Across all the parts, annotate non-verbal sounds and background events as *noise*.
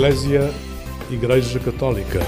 Eclésia Igreja Católica.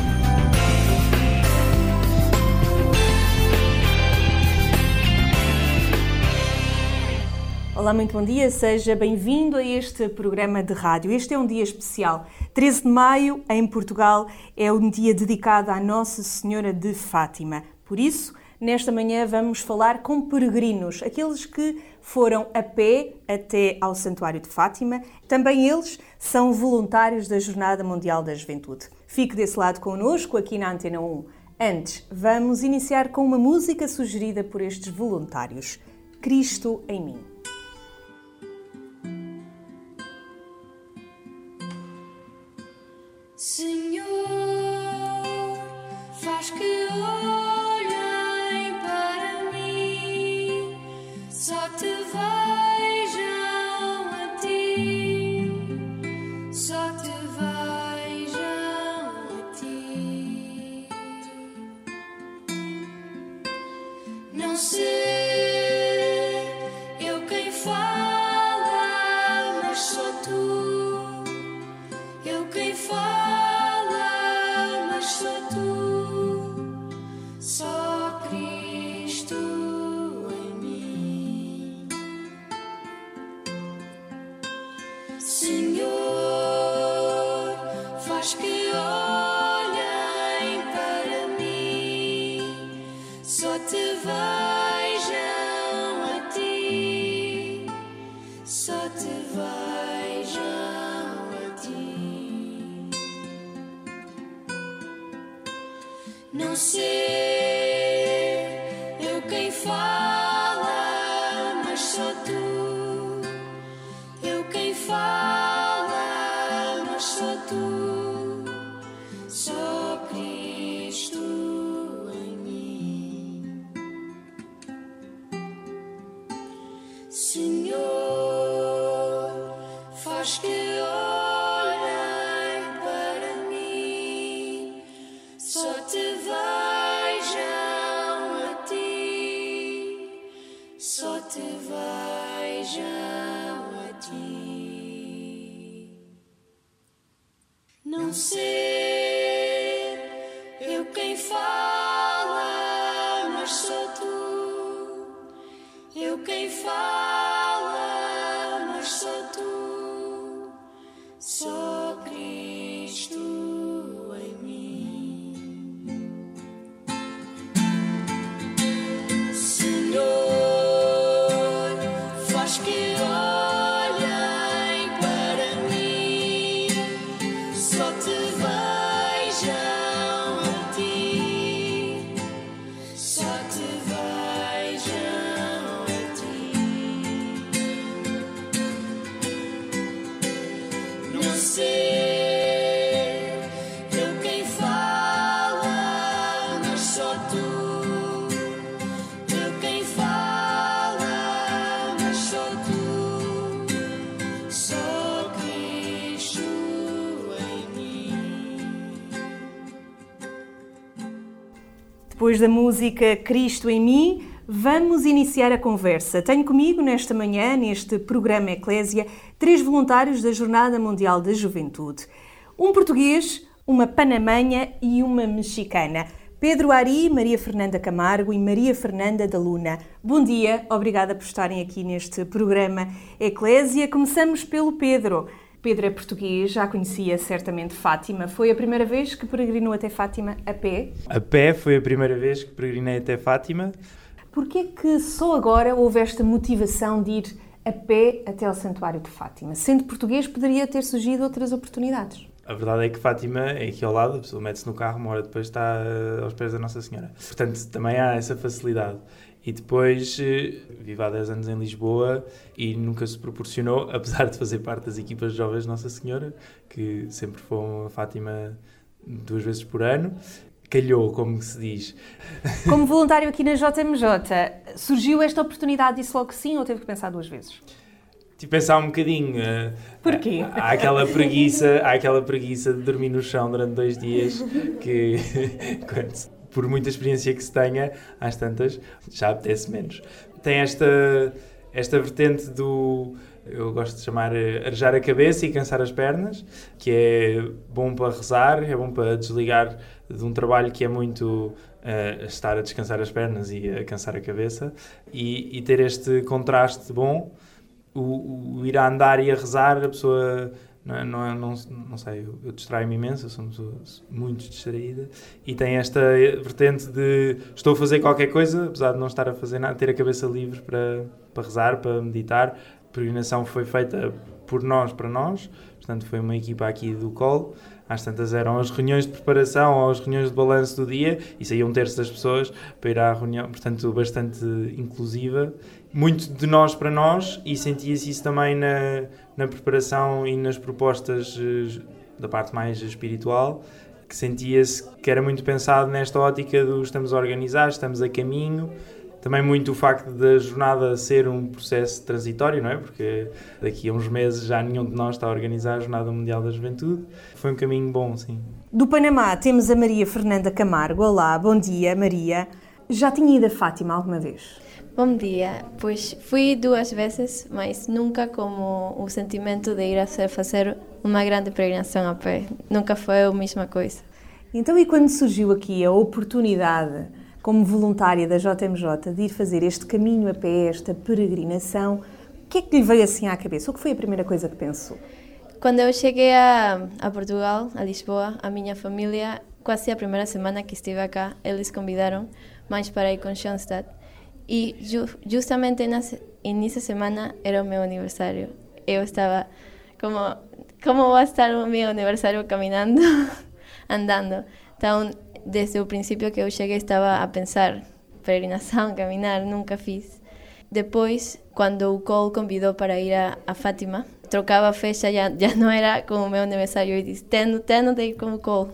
Olá, muito bom dia, seja bem-vindo a este programa de rádio. Este é um dia especial. 13 de maio, em Portugal, é um dia dedicado à Nossa Senhora de Fátima. Por isso, nesta manhã vamos falar com peregrinos, aqueles que foram a pé até ao Santuário de Fátima. Também eles são voluntários da Jornada Mundial da Juventude. Fique desse lado connosco, aqui na Antena 1. Antes, vamos iniciar com uma música sugerida por estes voluntários. Cristo em mim. Senhor, faz que olhem faz Da música Cristo em mim, vamos iniciar a conversa. Tenho comigo nesta manhã, neste programa Eclésia, três voluntários da Jornada Mundial da Juventude. Um português, uma panamenha e uma mexicana. Pedro Ari, Maria Fernanda Camargo e Maria Fernanda da Luna. Bom dia, obrigada por estarem aqui neste programa Eclésia. Começamos pelo Pedro. Pedro é português, já conhecia certamente Fátima. Foi a primeira vez que peregrinou até Fátima a pé? A pé foi a primeira vez que peregrinei até Fátima. Porquê que só agora houve esta motivação de ir a pé até ao Santuário de Fátima? Sendo português, poderia ter surgido outras oportunidades. A verdade é que Fátima é aqui ao lado, a pessoa mete-se no carro, uma hora depois está eh, aos pés da Nossa Senhora. Portanto, também há essa facilidade. E depois eh, vivo há 10 anos em Lisboa e nunca se proporcionou, *laughs* apesar de fazer parte das equipas de jovens de Nossa Senhora, que sempre foram a Fátima duas vezes por ano. Calhou, como se diz. *laughs* Como voluntário aqui na JMJ, surgiu esta oportunidade, disse logo que sim ou teve que pensar duas vezes? Tive que pensar um bocadinho. eh, Porquê? Há aquela preguiça, há aquela preguiça de dormir no chão durante dois dias que, *laughs* quando- por muita experiência que se tenha, às tantas, já apetece menos. Tem esta, esta vertente do eu gosto de chamar eh, arejar a cabeça e cansar as pernas, que é bom para rezar, é bom para desligar de um trabalho que é muito uh, estar a descansar as pernas e a cansar a cabeça, e, e ter este contraste bom, o, o, ir a andar e a rezar, a pessoa não, é, não, é, não, não sei, eu, eu distraio-me imenso, eu sou uma muito distraída. E tem esta vertente de estou a fazer qualquer coisa, apesar de não estar a fazer nada, ter a cabeça livre para, para rezar, para meditar. A peregrinação foi feita por nós, para nós, portanto foi uma equipa aqui do COL. Às tantas eram as reuniões de preparação ou as reuniões de balanço do dia e saía um terço das pessoas para ir à reunião, portanto bastante inclusiva. Muito de nós para nós e sentia-se isso também na, na preparação e nas propostas eh, da parte mais espiritual, que sentia-se que era muito pensado nesta ótica do estamos a organizar, estamos a caminho. Também muito o facto da jornada ser um processo transitório, não é? Porque daqui a uns meses já nenhum de nós está a organizar a Jornada Mundial da Juventude. Foi um caminho bom, sim. Do Panamá temos a Maria Fernanda Camargo. Olá, bom dia, Maria. Já tinha ido a Fátima alguma vez? Bom dia. Pois fui duas vezes, mas nunca como o sentimento de ir a fazer uma grande peregrinação a pé. Nunca foi a mesma coisa. Então, e quando surgiu aqui a oportunidade, como voluntária da JMJ, de ir fazer este caminho a pé, esta peregrinação, o que é que lhe veio assim à cabeça? O que foi a primeira coisa que pensou? Quando eu cheguei a, a Portugal, a Lisboa, a minha família, quase a primeira semana que estive cá, eles convidaram mais para ir com Schoenstatt. E ju justamente nessa semana era o meu aniversário. Eu estava como, como vai estar o meu aniversário caminhando, *laughs* andando? Então, desde o princípio que eu cheguei, estava a pensar, peregrinação, caminhar, nunca fiz. Depois, quando o Cole para ir a, a Fátima, trocava a fecha, já, já não era como o meu aniversário, e disse, tenho, tenho de ir com o Cole.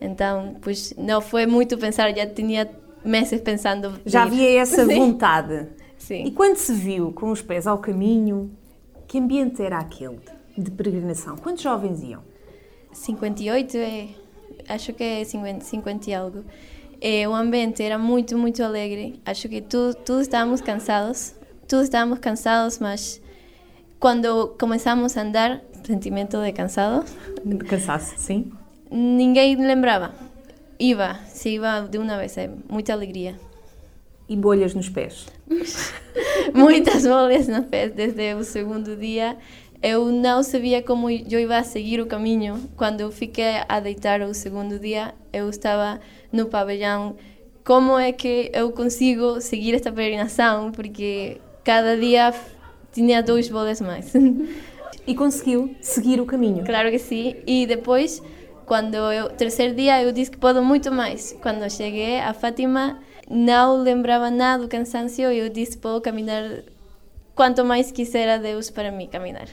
Então, pois, não foi muito pensar, já tinha meses pensando. Já havia essa *laughs* Sim. vontade. Sim. E quando se viu com os pés ao caminho, que ambiente era aquele de peregrinação? Quantos jovens iam? 58, é, acho que é 50, 50 e algo. É, o ambiente era muito, muito alegre. Acho que tu, todos estávamos cansados. Todos estávamos cansados, mas quando começamos a andar, sentimento de cansado. De cansaço, sim. Ninguém lembrava Iba, se iba de uma vez, é muita alegria. E bolhas nos pés? *laughs* Muitas bolhas nos pés. Desde o segundo dia, eu não sabia como eu ia seguir o caminho. Quando eu fiquei a deitar o segundo dia, eu estava no pavilhão. Como é que eu consigo seguir esta peregrinação? Porque cada dia tinha dois bolhas mais. E conseguiu seguir o caminho? Claro que sim. E depois quando eu terceiro dia eu disse que posso muito mais. Quando cheguei a Fátima não lembrava nada do cansaço e eu disse posso caminhar quanto mais quiser Deus para mim caminhar.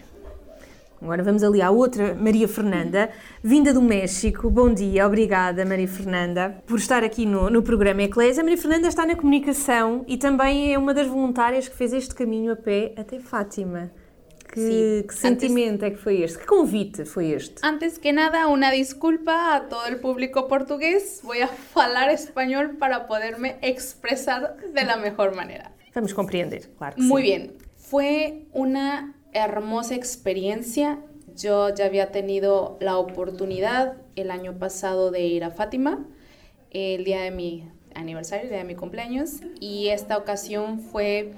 Agora vamos ali à outra, Maria Fernanda, vinda do México. Bom dia, obrigada Maria Fernanda por estar aqui no, no programa Eclésia. Maria Fernanda está na comunicação e também é uma das voluntárias que fez este caminho a pé até Fátima. Que, que sentimento antes, é que foi este? Que convite foi este? Antes que nada, uma desculpa a todo o público português. Vou a *laughs* falar espanhol para poderme expressar de la mejor manera. Vamos compreender, claro que Muy sí. bien. Fue una hermosa experiencia. Yo ya había tenido la oportunidad el año pasado de ir a Fátima, el día de mi aniversario, el día de mi cumpleaños, y esta ocasión fue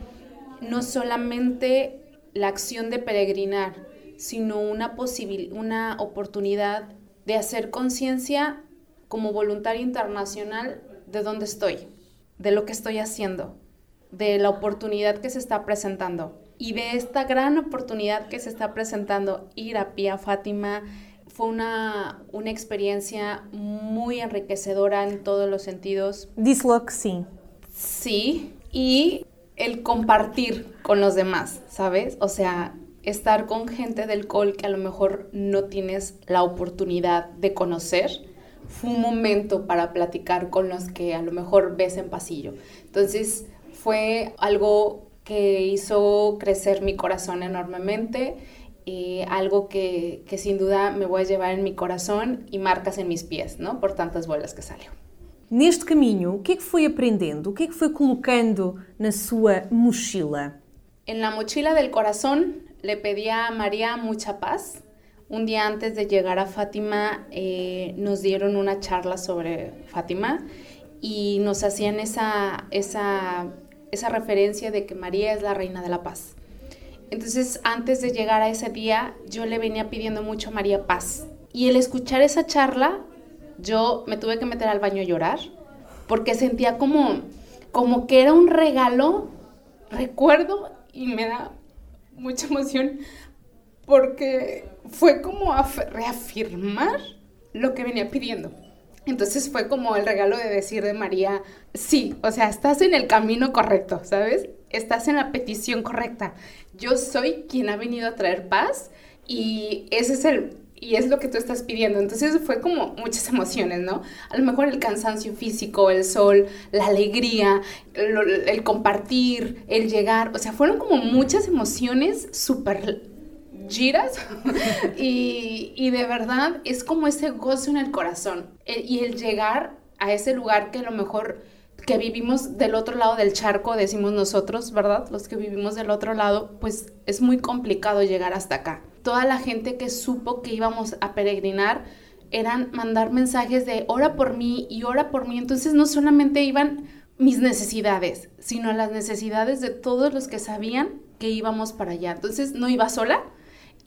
no solamente la acción de peregrinar, sino una, una oportunidad de hacer conciencia como voluntaria internacional de dónde estoy, de lo que estoy haciendo, de la oportunidad que se está presentando. Y de esta gran oportunidad que se está presentando, ir a Pía Fátima, fue una, una experiencia muy enriquecedora en todos los sentidos. Que sí. Sí, y el compartir con los demás, ¿sabes? O sea, estar con gente del col que a lo mejor no tienes la oportunidad de conocer, fue un momento para platicar con los que a lo mejor ves en pasillo. Entonces fue algo que hizo crecer mi corazón enormemente, y algo que, que sin duda me voy a llevar en mi corazón y marcas en mis pies, ¿no? Por tantas vuelas que salió. Neste caminho, o que é que foi aprendendo? Que foi colocando na sua mochila? En la mochila del corazón le pedí a María mucha paz. Un día antes de llegar a Fátima eh, nos dieron una charla sobre Fátima y nos hacían esa, esa, esa referencia de que María es la reina de la paz. Entonces, antes de llegar a ese día, yo le venía pidiendo mucho a María paz. Y el escuchar esa charla, yo me tuve que meter al baño a llorar, porque sentía como, como que era un regalo, recuerdo, y me da mucha emoción, porque fue como reafirmar lo que venía pidiendo. Entonces fue como el regalo de decir de María, sí, o sea, estás en el camino correcto, ¿sabes? Estás en la petición correcta. Yo soy quien ha venido a traer paz y ese es el y es lo que tú estás pidiendo. Entonces fue como muchas *laughs* emociones, ¿no? A lo mejor el cansancio físico, el sol, la alegría, el, compartir, el llegar, o sea, fueron como muchas emociones súper giras *laughs* y, de verdad es como ese gozo en el corazón el, y el llegar a ese lugar que a lo mejor que vivimos del otro lado del charco, decimos nosotros, ¿verdad? Los que vivimos del otro lado, pues es muy complicado llegar hasta acá toda la gente que supo que íbamos a peregrinar eran mandar mensajes de ora por mí y ora por mí. Entonces no solamente iban mis necesidades, sino las necesidades de todos los que sabían que íbamos para allá. Entonces no iba sola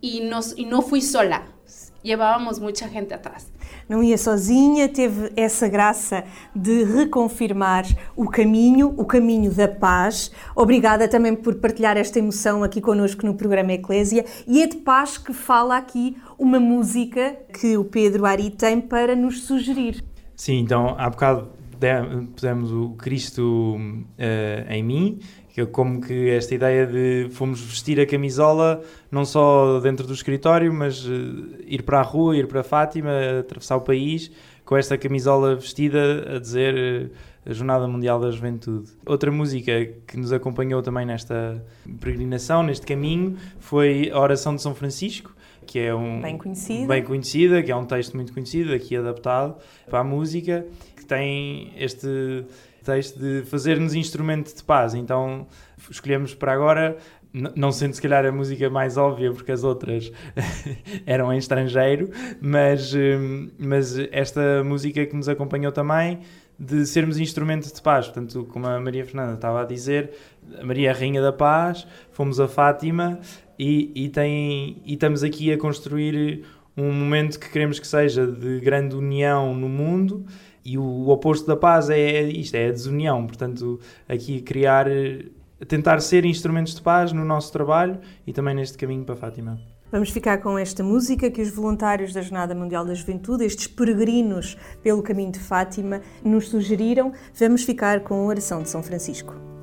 y, nos, y no fui sola, llevábamos muita gente atrás. Não ia sozinha, teve essa graça de reconfirmar o caminho, o caminho da paz. Obrigada também por partilhar esta emoção aqui connosco no programa Eclésia. E é de paz que fala aqui uma música que o Pedro Ari tem para nos sugerir. Sim, então há bocado pusemos o Cristo uh, em mim, que como que esta ideia de fomos vestir a camisola não só dentro do escritório, mas uh, ir para a rua, ir para Fátima, atravessar o país com esta camisola vestida a dizer uh, a Jornada Mundial da Juventude. Outra música que nos acompanhou também nesta peregrinação, neste caminho, foi a Oração de São Francisco, que é um bem conhecida. bem conhecida, que é um texto muito conhecido, aqui adaptado para a música tem este texto de fazer-nos instrumento de paz. Então escolhemos para agora, não sendo se calhar a música mais óbvia, porque as outras *laughs* eram em estrangeiro, mas, hum, mas esta música que nos acompanhou também de sermos instrumento de paz. Portanto, como a Maria Fernanda estava a dizer, a Maria é a Rainha da Paz, fomos a Fátima e, e, tem, e estamos aqui a construir um momento que queremos que seja de grande união no mundo e o oposto da paz é isto, é a desunião. Portanto, aqui criar, tentar ser instrumentos de paz no nosso trabalho e também neste caminho para Fátima. Vamos ficar com esta música que os voluntários da Jornada Mundial da Juventude, estes peregrinos pelo caminho de Fátima, nos sugeriram. Vamos ficar com a oração de São Francisco.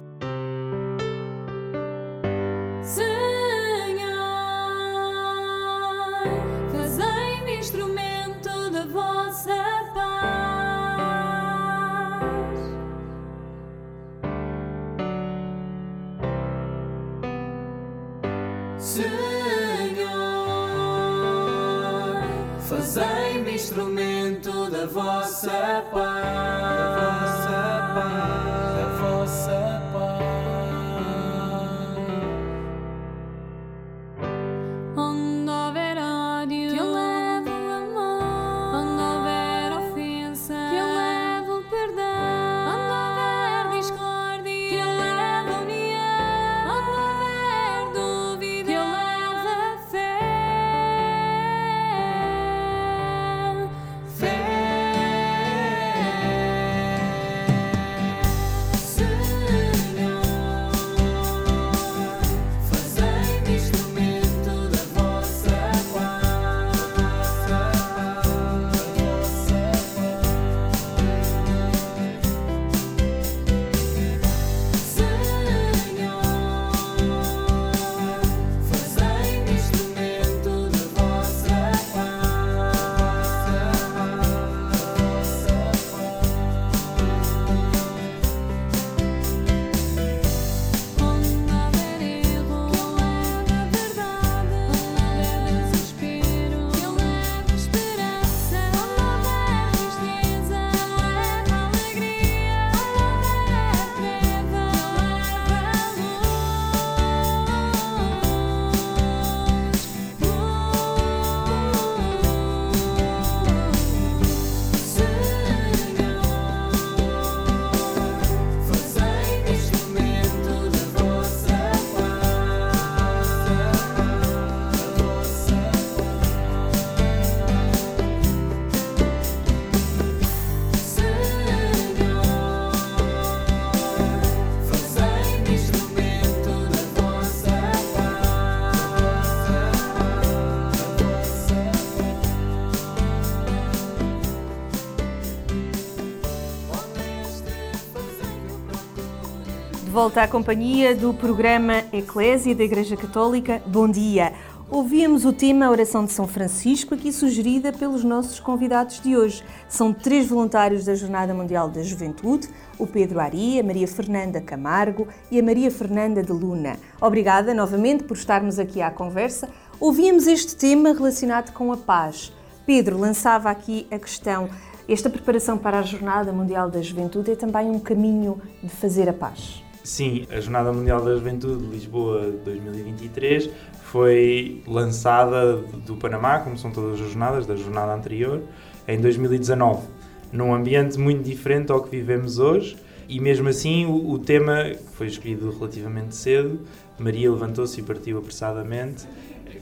Volta à companhia do programa Eclésia da Igreja Católica. Bom dia! Ouvíamos o tema Oração de São Francisco, aqui sugerida pelos nossos convidados de hoje. São três voluntários da Jornada Mundial da Juventude, o Pedro Ari, a Maria Fernanda Camargo e a Maria Fernanda de Luna. Obrigada novamente por estarmos aqui à conversa. Ouvíamos este tema relacionado com a paz. Pedro lançava aqui a questão esta preparação para a Jornada Mundial da Juventude é também um caminho de fazer a paz. Sim, a Jornada Mundial da Juventude Lisboa 2023 foi lançada do Panamá, como são todas as jornadas da jornada anterior, em 2019, num ambiente muito diferente ao que vivemos hoje. E mesmo assim, o, o tema foi escolhido relativamente cedo. Maria levantou-se e partiu apressadamente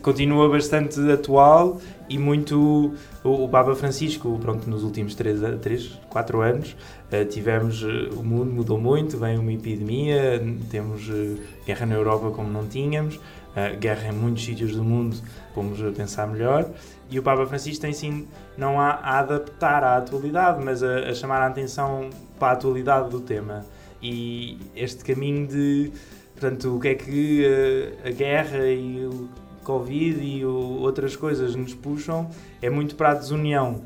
continua bastante atual e muito o, Papa Francisco, pronto, nos últimos 3, 3 4 anos uh, tivemos, uh, o mundo mudou muito, vem uma epidemia, temos uh, guerra na Europa como não tínhamos, guerra em muitos sítios do mundo, vamos pensar melhor, e o Papa Francisco tem sim, não a, a adaptar à atualidade, mas a, a chamar a atenção para a atualidade do tema. E este caminho de portanto, o que é que a guerra e o Covid e o, outras coisas nos puxam, é muito para a desunião.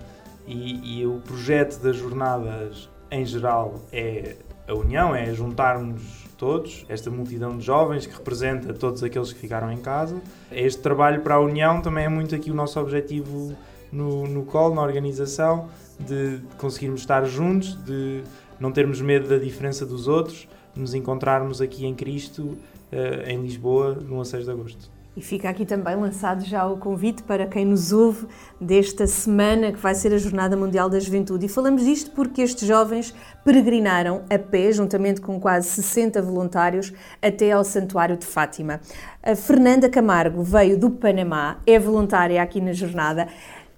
E, e, o projeto das jornadas, em geral, é a união, é juntarmos todos, esta multidão de jovens que representa todos aqueles que ficaram em casa. Este trabalho para a união também é muito aqui o nosso objetivo no, no COL, na organização, de conseguirmos estar juntos, de não termos medo da diferença dos outros, nos encontrarmos aqui em Cristo, uh, em Lisboa, no 6 de agosto. E fica aqui também lançado já o convite para quem nos ouve desta semana que vai ser a Jornada Mundial da Juventude. E falamos disto porque estes jovens peregrinaram a pé, juntamente com quase 60 voluntários, até ao Santuário de Fátima. A Fernanda Camargo veio do Panamá, é voluntária aqui na jornada.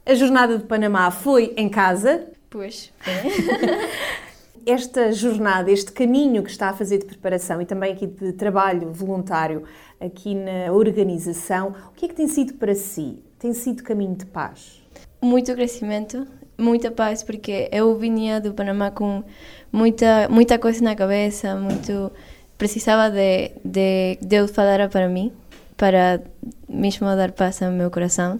A Jornada de Panamá foi em casa. Pois. *laughs* *laughs* esta jornada, este caminho que está a fazer de preparação e também aqui de trabalho voluntário aqui na organização, o que é que tem sido para si? Tem sido caminho de paz? Muito crescimento, muita paz, porque eu vinha do Panamá com muita muita coisa na cabeça, muito precisava de, de Deus falar para mim, para mesmo dar paz ao meu coração.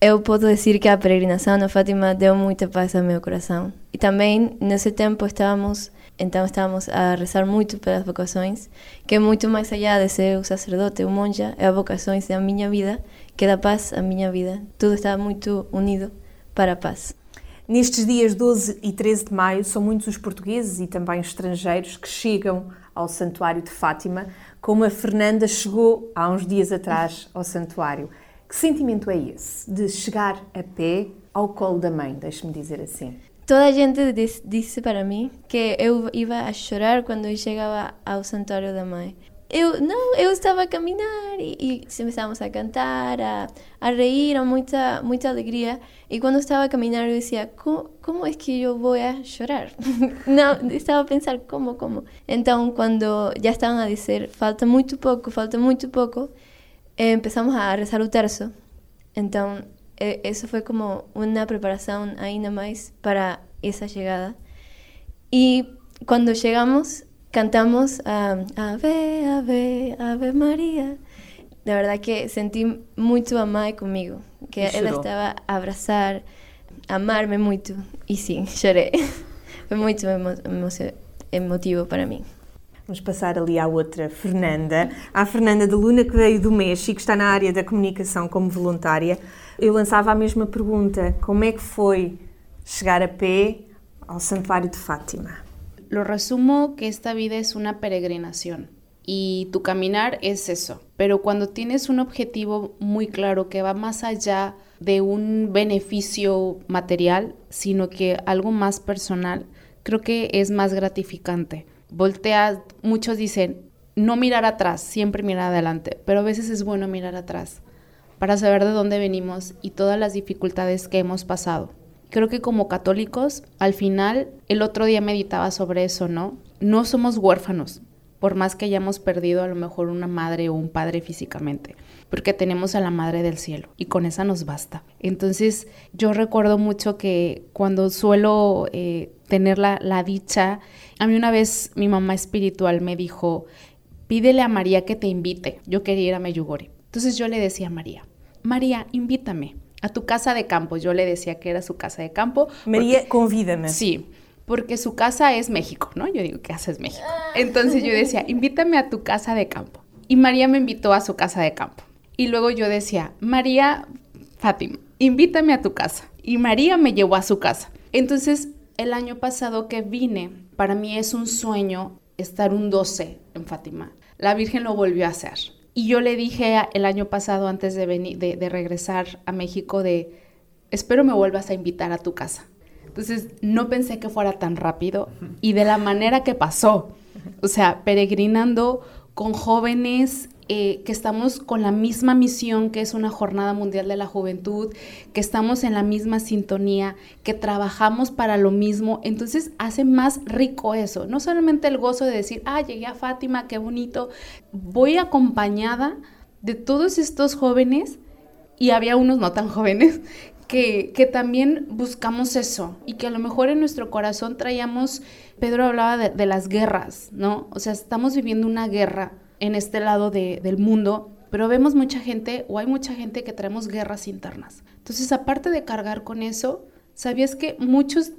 Eu posso dizer que a peregrinação na Fátima deu muita paz ao meu coração. E também, nesse tempo, estávamos, então estávamos a rezar muito pelas vocações, que é muito mais allá de ser um sacerdote ou monja, é a vocações da minha vida, que dá paz à minha vida. Tudo está muito unido para a paz. Nestes dias 12 e 13 de maio, são muitos os portugueses e também estrangeiros que chegam ao Santuário de Fátima, como a Fernanda chegou há uns dias atrás ao Santuário. Que sentimento é esse de chegar a pé ao colo da mãe, deixe-me dizer assim? Toda a gente disse para mim que eu ia a chorar quando eu chegava ao santuário da mãe. Eu não, eu estava a caminhar e, e a cantar, a, a rir, muita muita alegria. E quando estava a caminhar eu dizia, como, como é que eu vou a chorar? *laughs* não, estava a pensar como, como. Então quando já estavam a dizer, falta muito pouco, falta muito pouco, empezamos a rezar o terço. Então, eh, eso foi como uma preparação ainda mais para essa chegada. E quando chegamos, cantamos a Ave, Ave, Ave Maria. De verdade que senti muito a mãe comigo, que ela estava a abraçar, a amar-me muito. E sim, chorei. Foi muito emo emotivo para mim. Vamos passar ali à outra Fernanda, à Fernanda de Luna, que veio do México, está na área da comunicação como voluntária. Eu lançava a mesma pergunta: como é que foi chegar a pé ao Santuário de Fátima? Lo resumo que esta vida es una peregrinación y tu caminar es eso. Pero cuando tienes un objetivo muy claro que va más allá de un beneficio material, sino que algo más personal, creo que es más gratificante voltea, muchos dicen, no mirar atrás, siempre mirar adelante, pero a veces es bueno mirar atrás para saber de dónde venimos y todas las dificultades que hemos pasado. Creo que como católicos, al final, el otro día meditaba sobre eso, ¿no? No somos huérfanos, por más que hayamos perdido a lo mejor una madre o un padre físicamente, porque tenemos a la Madre del Cielo y con esa nos basta. Entonces yo recuerdo mucho que cuando suelo eh, tener la, la dicha. A mí una vez mi mamá espiritual me dijo, pídele a María que te invite. Yo quería ir a Meyugori. Entonces yo le decía a María, María, invítame a tu casa de campo. Yo le decía que era su casa de campo. María, convídame. Sí, porque su casa es México, ¿no? Yo digo, casa es México? Entonces yo decía, invítame a tu casa de campo. Y María me invitó a su casa de campo. Y luego yo decía, María Fátima, invítame a tu casa. Y María me llevó a su casa. Entonces, el año pasado que vine, para mí es un sueño estar un 12 en Fátima. La Virgen lo volvió a hacer. Y yo le dije el año pasado, antes de, venir, de, regresar a México, de, espero me vuelvas a invitar a tu casa. Entonces, no pensé que fuera tan rápido y de la manera que pasó. O sea, peregrinando con jóvenes eh, que estamos con la misma misión, que es una jornada mundial de la juventud, que estamos en la misma sintonía, que trabajamos para lo mismo. Entonces hace más rico eso. No solamente el gozo de decir, ah, llegué a Fátima, qué bonito. Voy acompañada de todos estos jóvenes, y había unos no tan jóvenes, que, que, también buscamos eso y que a lo mejor en nuestro corazón traíamos, Pedro hablaba de, de las guerras, ¿no? O sea, estamos viviendo una guerra en este lado de, del mundo, pero vemos mucha gente o hay mucha gente que traemos guerras internas. Entonces, aparte de cargar con eso, ¿sabías que muchos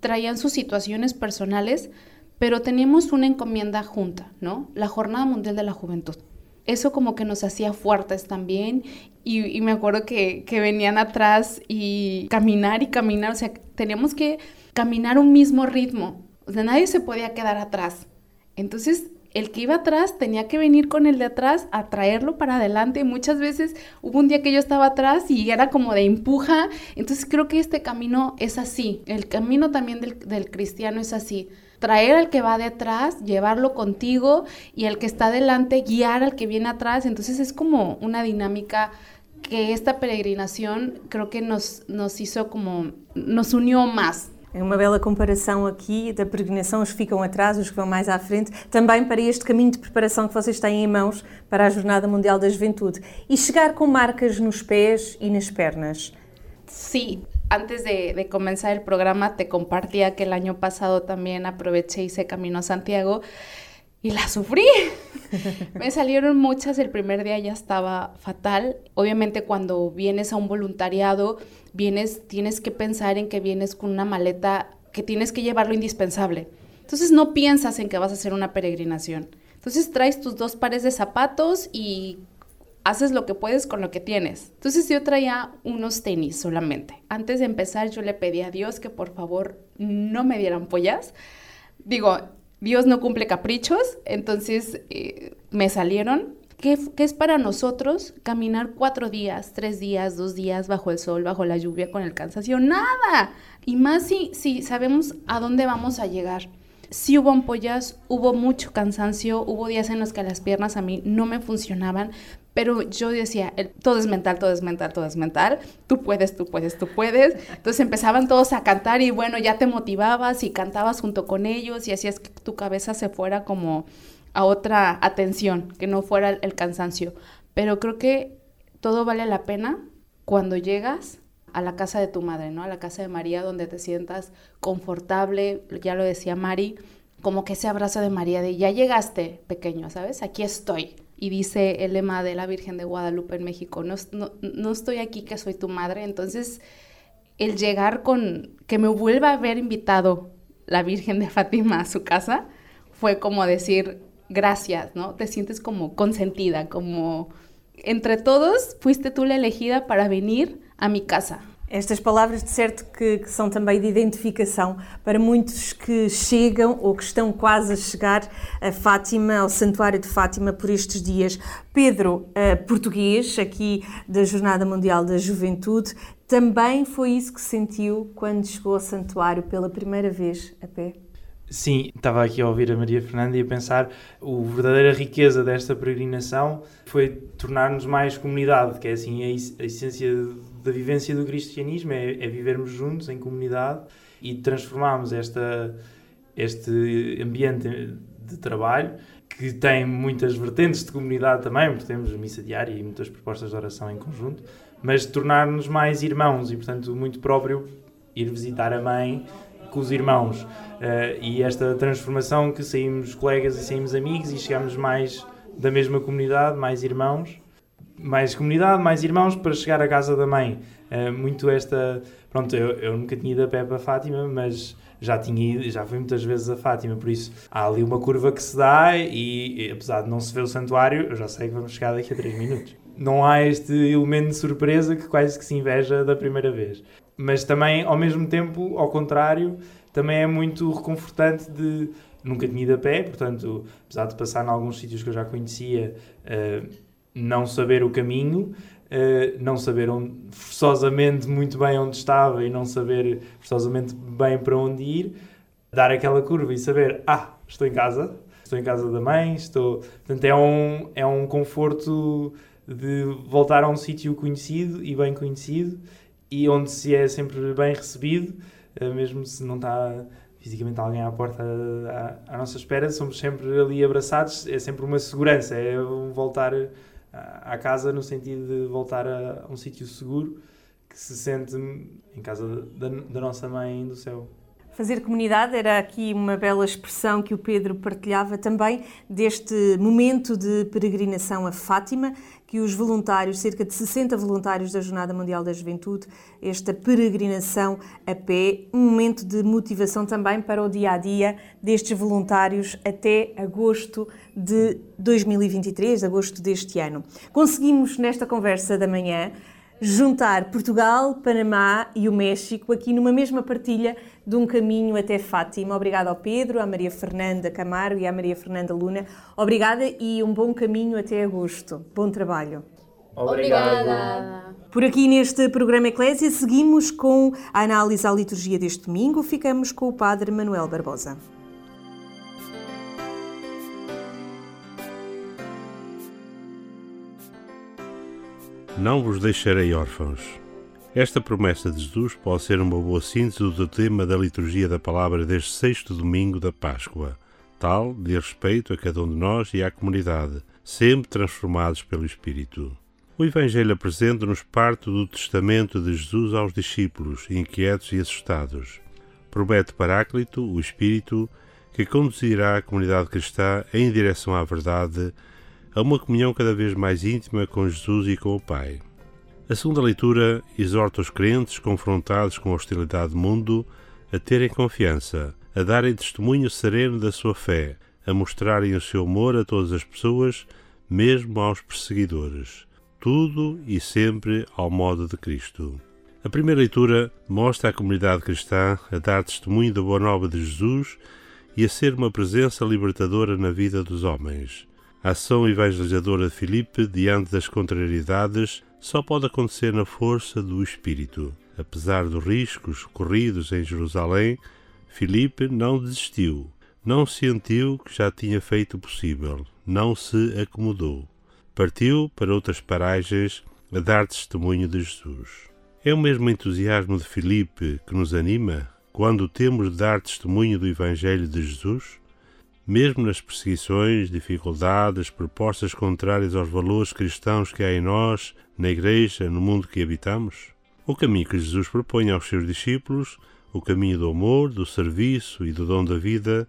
traían sus situaciones personales, pero teníamos una encomienda junta, ¿no? La Jornada Mundial de la Juventud. Eso como que nos hacía fuertes también y, me acuerdo que, que venían atrás y caminar y caminar, o sea, teníamos que caminar un mismo ritmo, o sea, nadie se podía quedar atrás. Entonces, el que iba atrás tenía que venir con el de atrás a traerlo para adelante. Muchas veces hubo un día que yo estaba atrás y era como de empuja. Entonces creo que este camino es así. El camino también del, cristiano es así. Traer al que va detrás, llevarlo contigo y el que está adelante, guiar al que viene atrás. Entonces es como una dinámica que esta peregrinación creo que nos, nos hizo como, nos unió más. É uma bela comparação aqui da peregrinação, os que ficam atrás, os que vão mais à frente, também para este caminho de preparação que vocês têm em mãos para a Jornada Mundial da Juventude. E chegar com marcas nos pés e nas pernas. Sí, antes de, de comenzar el programa te compartía que el año pasado también aproveché y hice Camino a Santiago y la sufrí. *laughs* Me salieron muchas, el primer día ya estaba fatal. Obviamente cuando vienes a un voluntariado, vienes, tienes que pensar en que vienes con una maleta que tienes que llevar lo indispensable. Entonces no piensas en que vas a hacer una peregrinación. Entonces traes tus dos pares de zapatos y haces lo que puedes con lo que tienes. Entonces yo traía unos tenis solamente. Antes de empezar yo le pedí a Dios que por favor no me dieran pollas. Digo, Dios no cumple caprichos, entonces eh, me salieron. ¿Qué, ¿Qué, es para nosotros caminar cuatro días, tres días, dos días bajo el sol, bajo la lluvia, con el cansancio? Nada. Y más si, si sabemos a dónde vamos a llegar. Sí hubo ampollas, hubo mucho cansancio, hubo días en los que las piernas a mí no me funcionaban, pero yo decía, todo es mental, todo es mental, todo es mental, tú puedes, tú puedes, tú puedes. Entonces empezaban todos a cantar y bueno, ya te motivabas y cantabas junto con ellos y hacías que tu cabeza se fuera como a otra atención, que no fuera el, el cansancio. Pero creo que todo vale la pena cuando llegas a la casa de tu madre, ¿no? A la casa de María, donde te sientas confortable, ya lo decía Mari, como que ese abrazo de María de ya llegaste, pequeño, ¿sabes? Aquí estoy. Y dice el lema de la Virgen de Guadalupe en México, no, no, no estoy aquí que soy tu madre. Entonces, el llegar con, que me vuelva a haber invitado la Virgen de Fátima a su casa, fue como decir, gracias, ¿no? Te sientes como consentida, como entre todos fuiste tú la elegida para venir a mi casa. Estas palavras, de certo, que, que, são também de identificação para muitos que chegam ou que estão quase a chegar a Fátima, ao Santuário de Fátima, por estes dias. Pedro, uh, português, aqui da Jornada Mundial da Juventude, também foi isso que sentiu quando chegou ao Santuário pela primeira vez a pé? Sim, estava aqui a ouvir a Maria Fernanda e a pensar a verdadeira riqueza desta peregrinação foi tornar-nos mais comunidade, que é assim a essência da vivência do cristianismo, é, é, vivermos juntos em comunidade e transformarmos esta, este ambiente de trabalho que tem muitas vertentes de comunidade também, porque temos missa diária e muitas propostas de oração em conjunto, mas tornar-nos mais irmãos e, portanto, muito próprio ir visitar a mãe com os irmãos. Uh, e esta transformação que saímos colegas e saímos amigos e chegamos mais da mesma comunidade, mais irmãos, mais comunidade, mais irmãos para chegar à casa da mãe. Uh, muito esta. Pronto, eu, eu nunca tinha ido a pé para Fátima, mas já tinha ido, já fui muitas vezes a Fátima, por isso há ali uma curva que se dá e, e apesar de não se ver o santuário, eu já sei que vamos chegar daqui a 3 minutos. Não há este elemento de surpresa que quase que se inveja da primeira vez. Mas também, ao mesmo tempo, ao contrário, também é muito reconfortante de nunca tinha ido a pé, portanto, apesar de passar em alguns sítios que eu já conhecia, uh, não saber o caminho, uh, não saber onde, forçosamente muito bem onde estava e não saber forçosamente bem para onde ir, dar aquela curva e saber, ah, estou em casa, estou em casa da mãe, estou... Portanto, é um, é um conforto de voltar a um sítio conhecido e bem conhecido e onde se é sempre bem recebido, uh, mesmo se não está fisicamente alguém à porta à, à, nossa espera, somos sempre ali abraçados, é sempre uma segurança, é um voltar à casa no sentido de voltar a, a um sítio seguro que se sente em casa da, da nossa mãe do céu. Fazer comunidade era aqui uma bela expressão que o Pedro partilhava também deste momento de peregrinação a Fátima, que os voluntários, cerca de 60 voluntários da Jornada Mundial da Juventude, esta peregrinação a pé, um momento de motivação também para o dia a dia destes voluntários até agosto de 2023, agosto deste ano. Conseguimos nesta conversa da manhã juntar Portugal, Panamá e o México aqui numa mesma partilha de um caminho até Fátima. Obrigada ao Pedro, à Maria Fernanda Camargo e à Maria Fernanda Luna. Obrigada e um bom caminho até agosto. Bom trabalho. Obrigada. Por aqui neste programa Eclésia seguimos com a análise à liturgia deste domingo. Ficamos com o Padre Manuel Barbosa. Não vos deixarei órfãos. Esta promessa de Jesus pode ser uma boa síntese do tema da liturgia da palavra deste sexto domingo da Páscoa, tal de respeito a cada um de nós e à comunidade, sempre transformados pelo Espírito. O Evangelho apresenta-nos parte do testamento de Jesus aos discípulos, inquietos e assustados. Promete Paráclito, o Espírito, que conduzirá a comunidade cristã em direção à verdade, a uma comunhão cada vez mais íntima com Jesus e com o Pai. A segunda leitura exorta os crentes confrontados com a hostilidade do mundo a terem confiança, a darem testemunho sereno da sua fé, a mostrarem o seu amor a todas as pessoas, mesmo aos perseguidores. Tudo e sempre ao modo de Cristo. A primeira leitura mostra a comunidade cristã a dar testemunho da boa nova de Jesus e a ser uma presença libertadora na vida dos homens. A ação evangelizadora de Filipe, diante das contrariedades, só pode acontecer na força do Espírito. Apesar dos riscos corridos em Jerusalém, Filipe não desistiu, não sentiu que já tinha feito o possível, não se acomodou. Partiu para outras paragens a dar testemunho de Jesus. É o mesmo entusiasmo de Filipe que nos anima quando temos de dar testemunho do Evangelho de Jesus? Mesmo nas perseguições, dificuldades, propostas contrárias aos valores cristãos que há em nós, na Igreja, no mundo que habitamos? O caminho que Jesus propõe aos seus discípulos, o caminho do amor, do serviço e do dom da vida,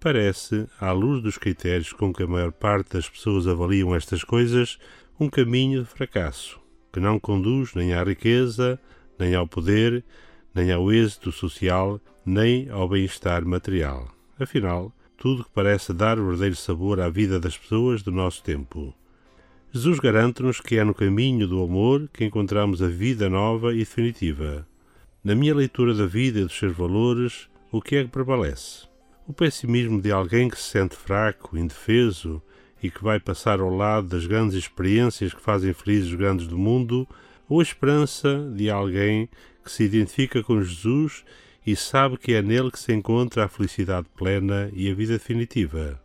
parece, à luz dos critérios com que a maior parte das pessoas avaliam estas coisas, um caminho de fracasso, que não conduz nem à riqueza, nem ao poder, nem ao êxito social, nem ao bem-estar material. Afinal, tudo que parece dar o verdadeiro sabor à vida das pessoas do nosso tempo. Jesus garante-nos que é no caminho do amor que encontramos a vida nova e definitiva. Na minha leitura da vida e dos seus valores, o que é que prevalece? O pessimismo de alguém que se sente fraco, indefeso e que vai passar ao lado das grandes experiências que fazem felizes os grandes do mundo, ou a esperança de alguém que se identifica com Jesus e sabe que é nele que se encontra a felicidade plena e a vida definitiva.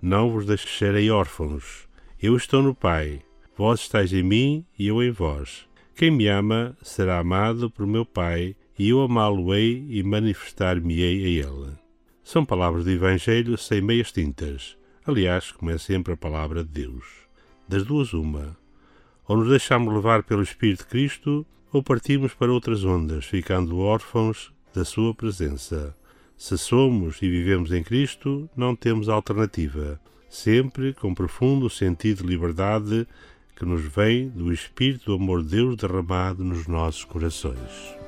Não vos deixarei órfãos. Eu estou no Pai. Vós estáis em mim e eu em vós. Quem me ama será amado por meu Pai, e eu amá-lo-ei e manifestar-me-ei a ele. São palavras do Evangelho sem meias tintas. Aliás, como é sempre a palavra de Deus. Das duas, uma. Ou nos deixamos levar pelo Espírito de Cristo, ou partimos para outras ondas, ficando órfãos da sua presença. Se somos e vivemos em Cristo, não temos alternativa, sempre com profundo sentido de liberdade que nos vem do Espírito do amor de Deus derramado nos nossos corações.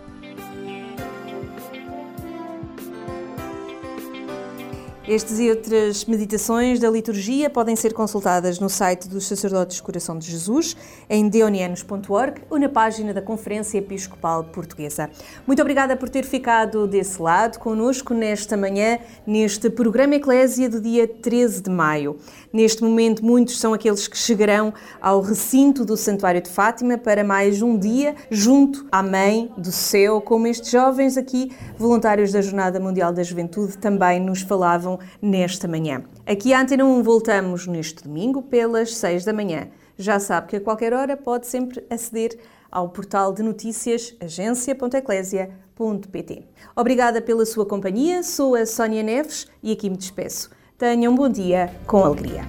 Estes e outras meditações da liturgia podem ser consultadas no site dos Sacerdotes Coração de Jesus, em deonianos.org ou na página da Conferência Episcopal Portuguesa. Muito obrigada por ter ficado desse lado conosco nesta manhã, neste programa Eclésia do dia 13 de maio. Neste momento, muitos são aqueles que chegarão ao recinto do Santuário de Fátima para mais um dia junto à Mãe do Céu, como estes jovens aqui, voluntários da Jornada Mundial da Juventude, também nos falavam nesta manhã. Aqui à Antena 1 voltamos neste domingo pelas 6 da manhã. Já sabe que a qualquer hora pode sempre aceder ao portal de notícias agência.eclésia.pt. Obrigada pela sua companhia, sou a Sónia Neves e aqui me despeço. Tenham um bom dia com alegria.